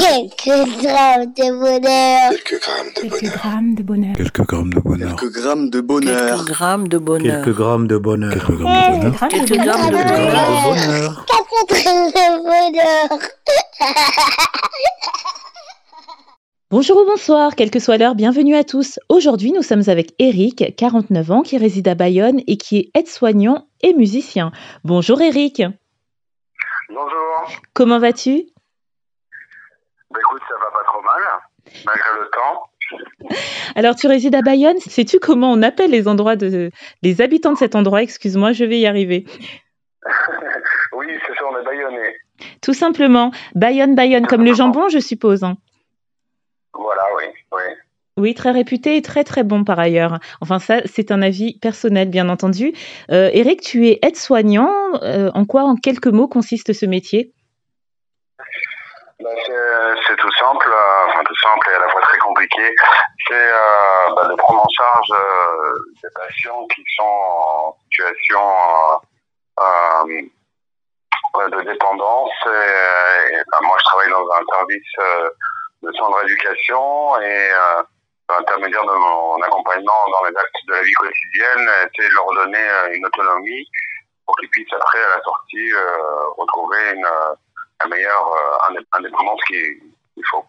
Quelques grammes de bonheur. Quelques grammes de Quelques bonheur. grammes de bonheur. Quelques grammes de bonheur. Quelques grammes de bonheur. Quelques grammes de bonheur. Quelques grammes de bonheur. Quelques grammes de bonheur. Grammes Quelques de bonheur. grammes de Quelques bonheur. grammes de bonheur. Quatre grammes de bonheur. Bonjour ou bonsoir, quelle que soit l'heure, bienvenue à tous. Aujourd'hui, nous sommes avec Eric, 49 ans, qui réside à Bayonne et qui est aide-soignant et musicien. Bonjour Eric, Bonjour. comment vas-tu Bah écoute, ça va pas trop mal, malgré le temps. Alors, tu résides à Bayonne, sais-tu comment on appelle les endroits de les habitants de cet endroit? Excuse-moi, je vais y arriver. Oui, c'est ça, on est baïonné. Tout simplement, Bayonne, Bayonne, comme le jambon, je suppose. hein. Voilà, oui, oui. Oui, très réputé et très très bon par ailleurs. Enfin, ça, c'est un avis personnel, bien entendu. Euh, Eric, tu es aide-soignant. Euh, en quoi, en quelques mots, consiste ce métier? C'est, c'est tout simple, euh, enfin tout simple et à la fois très compliqué. C'est euh, bah, de prendre en charge euh, des patients qui sont en situation euh, euh, de dépendance. Bah, moi, je travaille dans un service euh, de soins de rééducation et euh, par l'intermédiaire de mon accompagnement dans les actes de la vie quotidienne, essayer de leur donner euh, une autonomie pour qu'ils puissent après, à la sortie, euh, retrouver une, euh, la meilleure euh, indép- indépendance qu'il qu'il faut.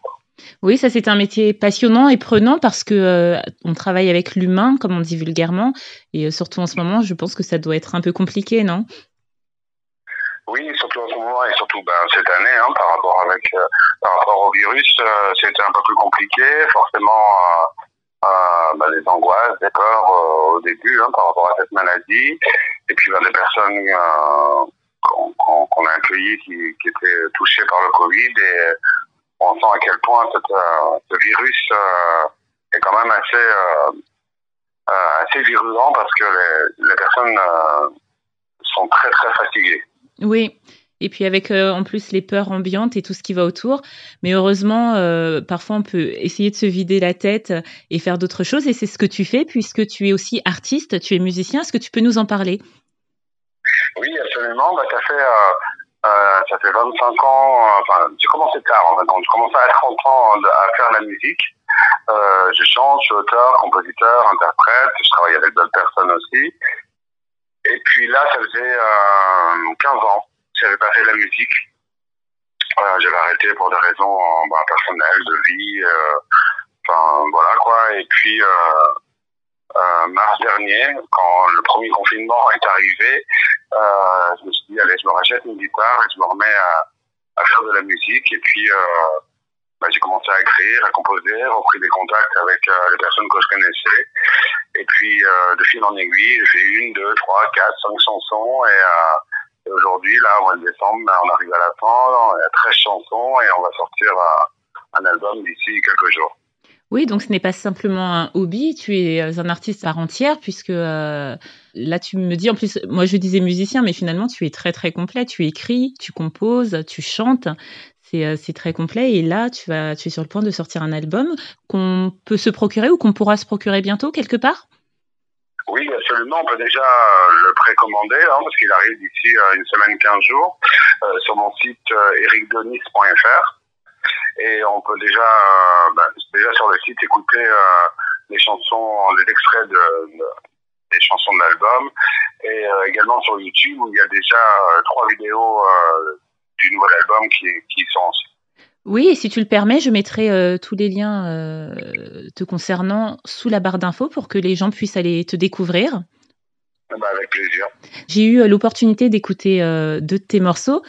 Oui, ça c'est un métier passionnant et prenant parce que euh, on travaille avec l'humain, comme on dit vulgairement, et euh, surtout en ce moment, je pense que ça doit être un peu compliqué, non? Oui, surtout en ce moment et surtout ben, cette année, hein, par rapport avec euh, par rapport au virus, euh, c'était un peu plus compliqué. Forcément, euh, euh, ben, des angoisses, des peurs euh, au début hein, par rapport à cette maladie, et puis ben, des personnes euh, qu'on a accueillies qui, qui étaient touchées par le Covid, et on sent à quel point euh, ce virus euh, est quand même assez euh, euh, assez virulent parce que les, les personnes euh, sont très très fatiguées. Oui. Et puis avec euh, en plus les peurs ambiantes et tout ce qui va autour. Mais heureusement, euh, parfois on peut essayer de se vider la tête et faire d'autres choses. Et c'est ce que tu fais puisque tu es aussi artiste, tu es musicien. Est-ce que tu peux nous en parler? Oui, absolument. Bah, ça fait, euh, euh, ça fait 25 ans, enfin, j'ai commencé tard, en fait. Donc, j'ai commencé à 30 ans à faire la musique. Euh, je chante, je suis auteur, compositeur, interprète, je travaille avec d'autres personnes aussi. Et puis là, ça faisait euh, 15 ans que j'avais pas fait la musique. Euh, j'avais arrêté pour des raisons bah, personnelles, de vie, enfin, voilà quoi. Et puis, euh, mars dernier, quand le premier confinement est arrivé, euh, je me suis dit, allez, je me rachète une guitare et je me remets à, à faire de la musique. Et puis, euh, bah, j'ai commencé à écrire, à composer, repris des contacts avec euh, les personnes que je connaissais. Et puis, euh, de fil en aiguille, j'ai fait une, deux, trois, quatre, cinq chansons. Et, euh, et aujourd'hui, là, au mois de décembre, ben, on arrive à la fin, il y a 13 chansons et on va sortir un album d'ici quelques jours. Oui, donc ce n'est pas simplement un hobby, tu es euh, un artiste par entière, puisque euh, là tu me dis, en plus, moi je disais musicien, mais finalement tu es très très complet, tu écris, tu composes, tu chantes, c'est euh, c'est très complet, et là tu, vas, tu es sur le point de sortir un album qu'on peut se procurer ou qu'on pourra se procurer bientôt quelque part? Oui, absolument. On peut déjà le précommander hein, parce qu'il arrive d'ici une semaine, 15 jours sur mon site ericdonis.fr. Et on peut déjà, euh, bah, déjà sur le site écouter euh, les chansons, les extraits de, de- des chansons de l'album. Et euh, également sur YouTube où il y a déjà euh, trois vidéos euh, du nouvel album qui, qui sont en Oui, et si tu le permets, je mettrai tous les liens te concernant sous la barre d'infos pour que les gens puissent aller te découvrir. bah, avec plaisir. J'ai eu l'opportunité d'écouter deux de tes morceaux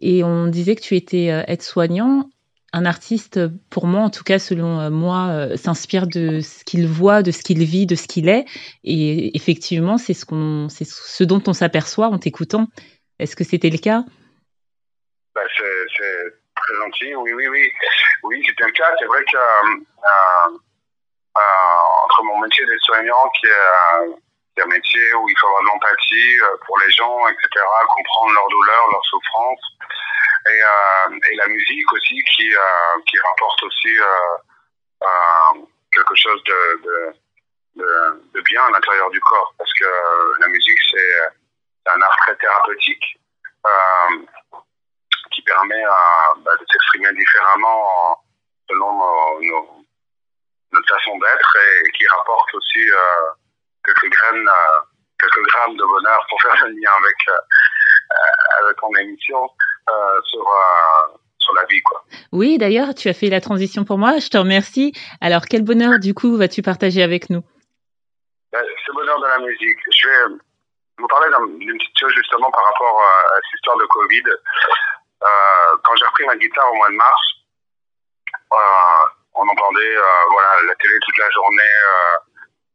et on disait que tu étais aide-soignant. Un artiste, pour moi, en tout cas selon euh, moi, euh, s'inspire de ce qu'il voit, de ce qu'il vit, de ce qu'il est. Et effectivement, c'est ce, dont on s'aperçoit en t'écoutant. Est-ce que c'était le cas? Bah, c'est, très gentil, oui, oui, oui. Oui, c'était le cas. C'est vrai que euh, entre mon métier de soignant, qui est, qui est un métier où il faut avoir de l'empathie pour les gens, etc., comprendre leur douleur, leur souffrance, et, euh, et la musique aussi qui, euh, qui rapporte aussi euh, quelque chose de, bien à l'intérieur du corps, parce que la musique, c'est, un art très thérapeutique. Qui permet bah, de s'exprimer différemment selon notre façon d'être et, qui rapporte aussi quelques graines, quelques grammes de bonheur pour faire le lien avec, avec mon émission sur sur la vie. Quoi. Oui, d'ailleurs, tu as fait la transition pour moi. Je te remercie. Alors, quel bonheur, du coup, vas-tu partager avec nous? Ben, Ce bonheur de la musique. Je vais vous parler d'une petite chose justement par rapport à cette histoire de Covid. Euh, quand j'ai repris ma guitare au mois de mars, euh, on entendait euh, voilà, la télé toute la journée,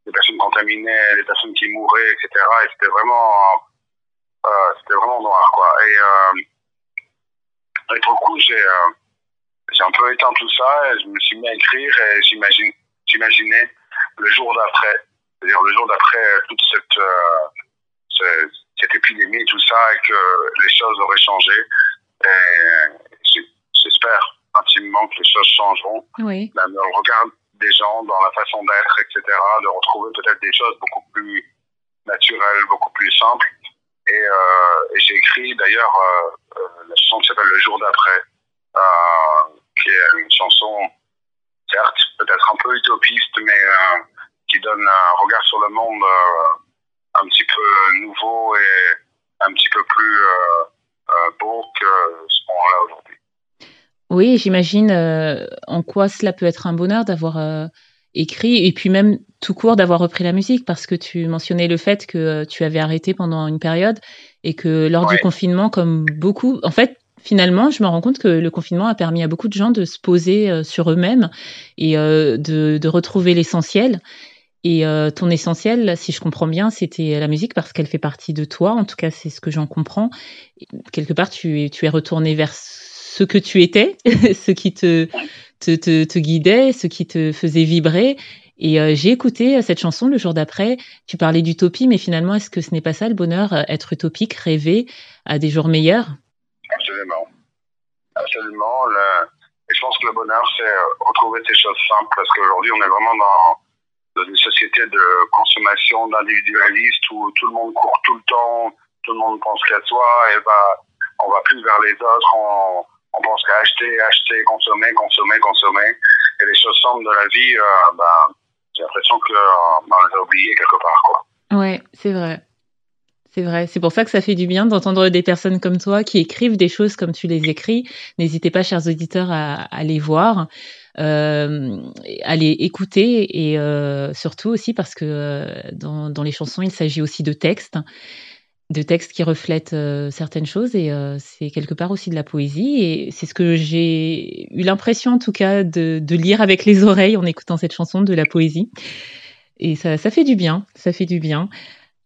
les personnes contaminées, les personnes qui mouraient, etc. Et c'était vraiment, c'était vraiment noir, quoi. Et et pour le coup, j'ai euh, j'ai un peu éteint tout ça et je me suis mis à écrire et j'imaginais le jour d'après, c'est-à-dire le jour d'après toute cette, euh, cette épidémie, tout ça, et que les choses auraient changé. J'espère intimement que les choses changeront. Oui. Dans le regard des gens, dans la façon d'être, etc., de retrouver peut-être des choses beaucoup plus naturelles, beaucoup plus simples. Et, euh, et j'ai d'ailleurs euh, euh, la chanson qui s'appelle Le jour d'après, qui est une chanson, certes, peut-être un peu utopiste, mais qui donne un regard sur le monde un petit peu nouveau et un petit peu plus beau que ce qu'on a aujourd'hui. Oui, j'imagine en quoi cela peut être un bonheur d'avoir écrit et puis même tout court d'avoir repris la musique parce que tu mentionnais le fait que euh, tu avais arrêté pendant une période et que lors du confinement, comme beaucoup, en fait, finalement, je me rends compte que le confinement a permis à beaucoup de gens de se poser euh, sur eux-mêmes et euh, de, de, retrouver l'essentiel. Et ton essentiel, si je comprends bien, c'était la musique parce qu'elle fait partie de toi. En tout cas, c'est ce que j'en comprends. quelque part, tu, tu es retourné vers ce que tu étais, ce qui te, te, te, guidait, ce qui te faisait vibrer. Et euh, j'ai écouté euh, cette chanson le jour d'après. Tu parlais d'utopie, mais finalement, est-ce que ce n'est pas ça le bonheur, euh, être utopique, rêver à des jours meilleurs? Absolument. Absolument. Et je pense que le bonheur, c'est retrouver ces choses simples, parce qu'aujourd'hui, on est vraiment dans, dans une société de consommation, d'individualiste, où tout le monde court tout le temps, tout le monde pense qu'à soi, et bah, on va plus vers les autres, on, on pense qu'à acheter, acheter, consommer, consommer, consommer. Et les choses simples de la vie, bah, j'ai l'impression qu'on euh, les a oubliés quelque part. Ouais, c'est vrai. C'est vrai, c'est pour ça que ça fait du bien d'entendre des personnes comme toi qui écrivent des choses comme tu les écris. N'hésitez pas, chers auditeurs, à, les voir, euh, à les écouter et euh, surtout aussi parce que euh, dans, les chansons, il s'agit aussi de textes de textes qui reflètent euh, certaines choses et euh, c'est quelque part aussi de la poésie et c'est ce que j'ai eu l'impression en tout cas de, de, lire avec les oreilles en écoutant cette chanson de la poésie et ça, ça fait du bien, ça fait du bien.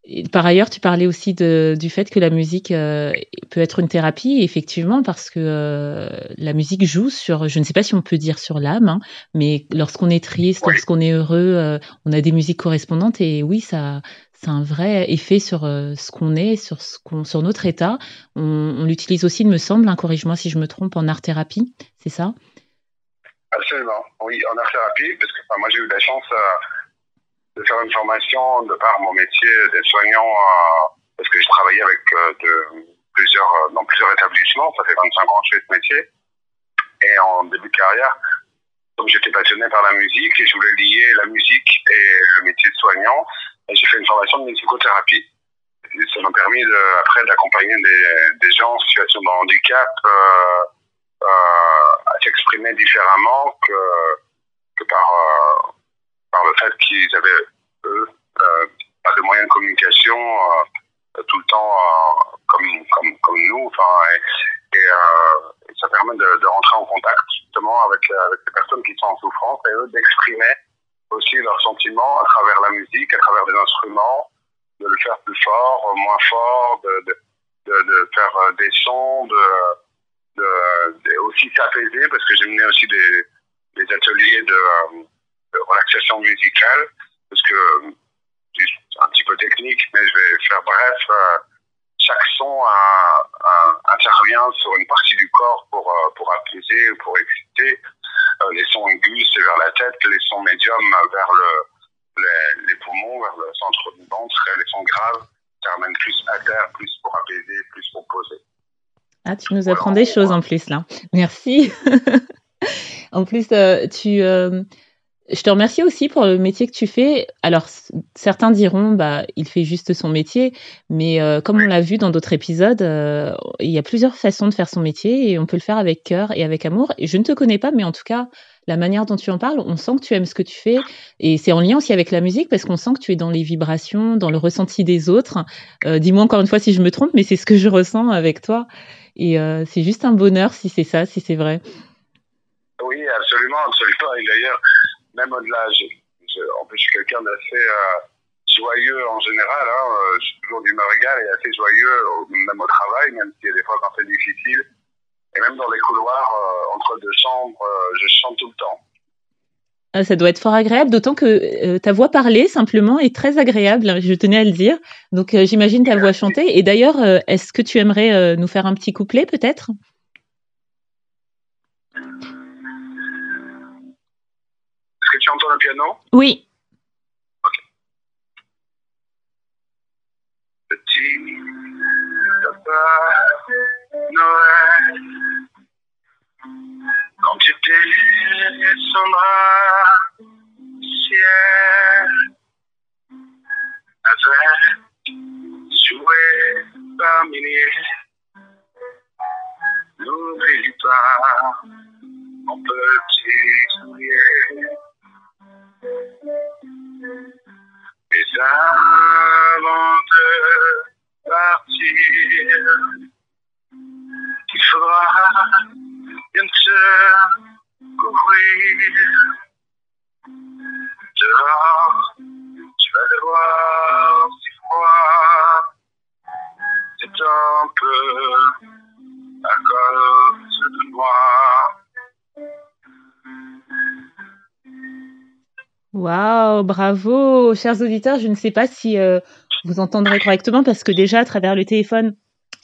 Et par ailleurs, tu parlais aussi de, du fait que la musique euh, peut être une thérapie, effectivement, parce que euh, la musique joue sur, je ne sais pas si on peut dire sur l'âme, hein, mais lorsqu'on est triste, lorsqu'on est heureux, euh, on a des musiques correspondantes et oui, ça, c'est un vrai effet sur euh, ce qu'on est, sur, notre état. On, l'utilise aussi, il me semble, hein, corrige-moi si je me trompe, en art-thérapie, c'est ça? Absolument, oui, en art-thérapie, parce que moi j'ai eu la chance euh, de faire une formation de par mon métier d'aide-soignant, euh, parce que je travaillais avec plusieurs, dans plusieurs établissements, ça fait 25 ans que je fais ce métier. Et en début de carrière, comme j'étais passionné par la musique et je voulais lier la musique et le métier de soignant, j'ai fait une formation de musicothérapie. Et ça m'a permis après d'accompagner des, gens en situation de handicap euh, euh, à s'exprimer différemment que, euh, par le fait qu'ils avaient, pas de moyens de communication tout le temps comme, nous. Et, ça permet de, de, rentrer en contact justement avec, avec les personnes qui sont en souffrance et eux d'exprimer aussi leurs sentiments à travers la musique, à travers des instruments, de le faire plus fort, moins fort, de, de, de, faire des sons, de, aussi s'apaiser, parce que j'ai mené aussi des, des ateliers de, de, relaxation musicale, parce que c'est un petit peu technique, mais je vais faire bref. chaque son intervient sur une partie du corps pour, pour apaiser, pour exciter. Euh, les sons aigus, c'est vers la tête, les sons médiums vers le, les, les, poumons, vers le centre du ventre, les sons graves, ça ramène plus à terre, plus pour apaiser, plus pour poser. Ah, tu nous apprends des choses en plus là. Merci. en plus, euh, tu, euh, je te remercie aussi pour le métier que tu fais. Alors, certains diront, bah, il fait juste son métier, mais euh, comme on l'a vu dans d'autres épisodes, il y a plusieurs façons de faire son métier et on peut le faire avec cœur et avec amour. Et je ne te connais pas, mais en tout cas, la manière dont tu en parles, on sent que tu aimes ce que tu fais. Et c'est en lien aussi avec la musique parce qu'on sent que tu es dans les vibrations, dans le ressenti des autres. Euh, dis-moi encore une fois si je me trompe, mais c'est ce que je ressens avec toi. Et euh, c'est juste un bonheur si c'est ça, si c'est vrai. Oui, absolument, absolument. Et d'ailleurs, même au-delà, en plus, je suis quelqu'un d'assez euh, joyeux en général. Hein. Je suis toujours d'humeur égale et assez joyeux, même au travail, même s'il y a des fois quand c'est difficile. Et même dans les couloirs, euh, entre deux chambres, euh, je chante tout le temps. Ah, ça doit être fort agréable, d'autant que euh, ta voix parlée simplement est très agréable, hein, je tenais à le dire. Donc j'imagine ta voix chantée. Et d'ailleurs, est-ce que tu aimerais nous faire un petit couplet peut-être? Tu entends le piano Oui. Ok. Petit Noël, quand tu descendras Dehors, tu vas le voir froid. C'est bravo, chers auditeurs. Je ne sais pas si euh, vous entendrez correctement parce que déjà à travers le téléphone,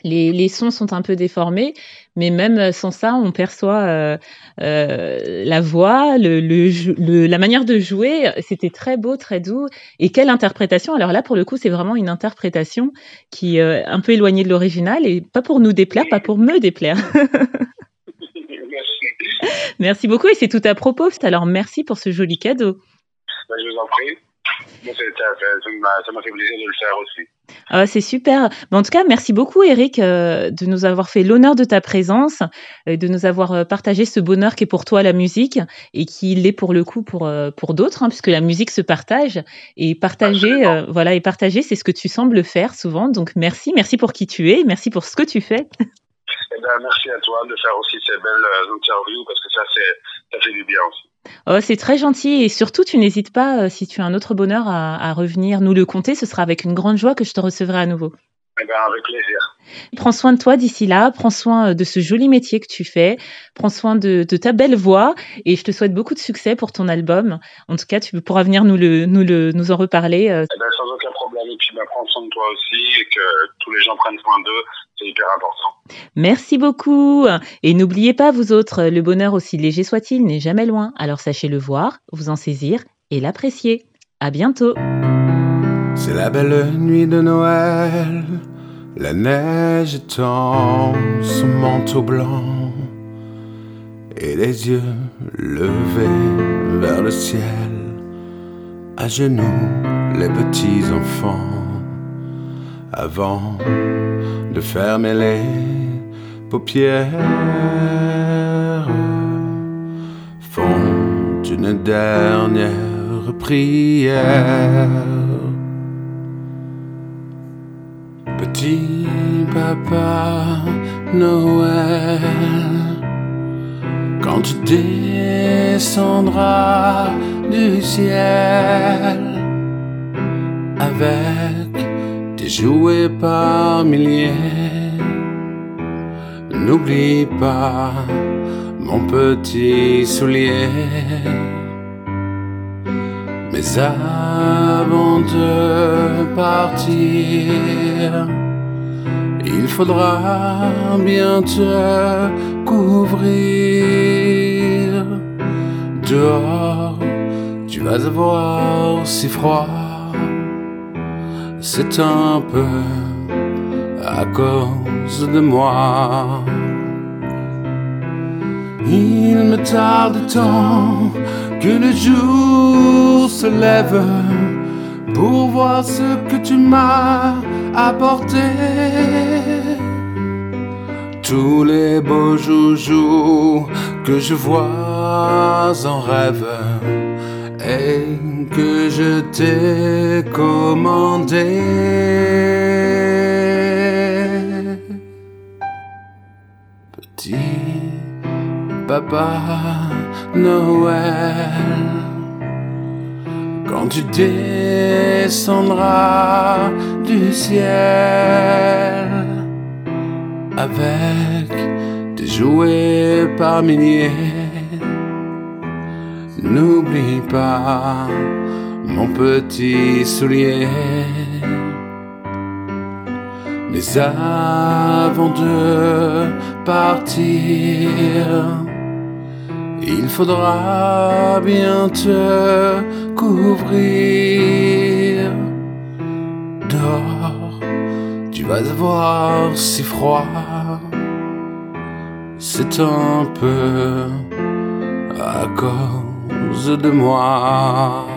les, les, sons sont un peu déformés, mais même euh, sans ça, on perçoit euh, euh, la voix, le, le, la manière de jouer. C'était très beau, très doux. Et quelle interprétation Alors là, pour le coup, c'est vraiment une interprétation qui est un peu éloignée de l'original et pas pour nous déplaire, pas pour me déplaire. merci. Merci beaucoup et c'est tout à propos. Alors merci pour ce joli cadeau. Ben, je vous en prie. Ça m'a fait plaisir de le faire aussi. Ah, c'est super. Mais en tout cas, merci beaucoup, Eric, euh, de nous avoir fait l'honneur de ta présence, euh, de nous avoir euh, partagé ce bonheur qui est pour toi la musique et qui l'est pour le coup pour, pour d'autres, hein, puisque la musique se partage et partager, voilà, et partager, c'est ce que tu sembles faire souvent. Donc merci, merci pour qui tu es, merci pour ce que tu fais. Eh ben, merci à toi de faire aussi ces belles interviews parce que ça, ça fait du bien aussi. Oh, c'est très gentil et surtout tu n'hésites pas, euh, si tu as un autre bonheur à, à, revenir nous le conter, ce sera avec une grande joie que je te recevrai à nouveau. Eh ben, avec plaisir. Prends soin de toi d'ici là, prends soin euh, de ce joli métier que tu fais, prends soin de, de, ta belle voix et je te souhaite beaucoup de succès pour ton album. En tout cas, tu pourras venir nous, le, nous, le, nous en reparler. Eh ben, puis ben, prends soin de toi aussi et que tous les gens prennent soin d'eux, c'est hyper important. Merci beaucoup et n'oubliez pas vous autres, le bonheur aussi léger soit-il n'est jamais loin. Alors sachez le voir, vous en saisir et l'apprécier. À bientôt. C'est la belle nuit de Noël. La neige étend son manteau blanc et les yeux levés vers le ciel. À genoux, les petits enfants, avant de fermer les paupières, font une dernière prière. Petit papa Noël, quand tu descendras du ciel avec jouets par milliers, n'oublie pas mon petit soulier. Mais avant de partir, il faudra bien te couvrir. Dehors, tu vas avoir si froid. C'est un peu à cause de moi. Il me tarde tant que le jour se lève pour voir ce que tu m'as apporté. Tous les beaux joujoux que je vois en rêve que je t'ai commandé. Petit papa Noël, quand tu descendras du ciel avec des jouets par milliers. N'oublie pas mon petit soulier. Mais avant de partir, il faudra bien te couvrir. Dors, tu vas avoir si froid. C'est un peu à cause de moi.